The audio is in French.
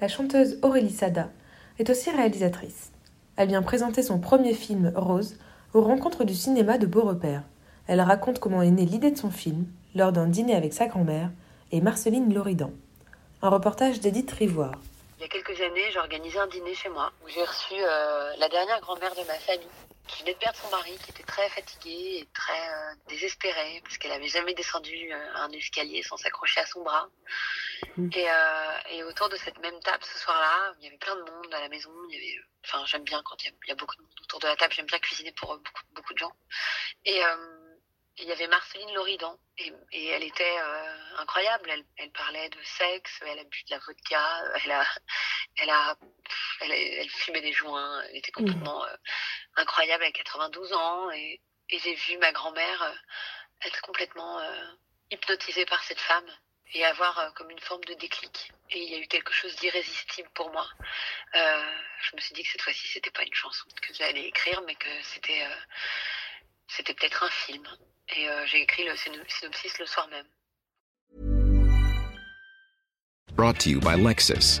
La chanteuse Aurélie Sada est aussi réalisatrice. Elle vient présenter son premier film, Rose, aux rencontres du cinéma de Beaurepaire. Elle raconte comment est née l'idée de son film lors d'un dîner avec sa grand-mère et Marceline Loridan. Un reportage d'Edith Rivoire. Il y a quelques années, j'ai organisé un dîner chez moi où j'ai reçu euh, la dernière grand-mère de ma famille qui venait de perdre son mari, qui était très fatiguée et très euh, désespérée parce qu'elle avait jamais descendu euh, un escalier sans s'accrocher à son bras. Mm. Et, euh, et, autour de cette même table ce soir-là, il y avait plein de monde à la maison. Il y avait, enfin, j'aime bien quand il y, a, beaucoup de monde autour de la table. J'aime bien cuisiner pour beaucoup, beaucoup de gens. Et il y avait Marceline Loridan et, et elle était incroyable. Elle, elle, parlait de sexe, elle a bu de la vodka, elle a, elle a, elle, elle fumait des joints. Elle était complètement incroyable à 92 ans et, et j'ai vu ma grand-mère être complètement hypnotisée par cette femme et avoir euh, comme une forme de déclic. Et il y a eu quelque chose d'irrésistible pour moi. Euh, je me suis dit que cette fois-ci, c'était pas une chanson que j'allais écrire, mais que c'était euh, c'était peut-être un film. Et euh, j'ai écrit le synopsis le soir même. Brought to you by Lexus.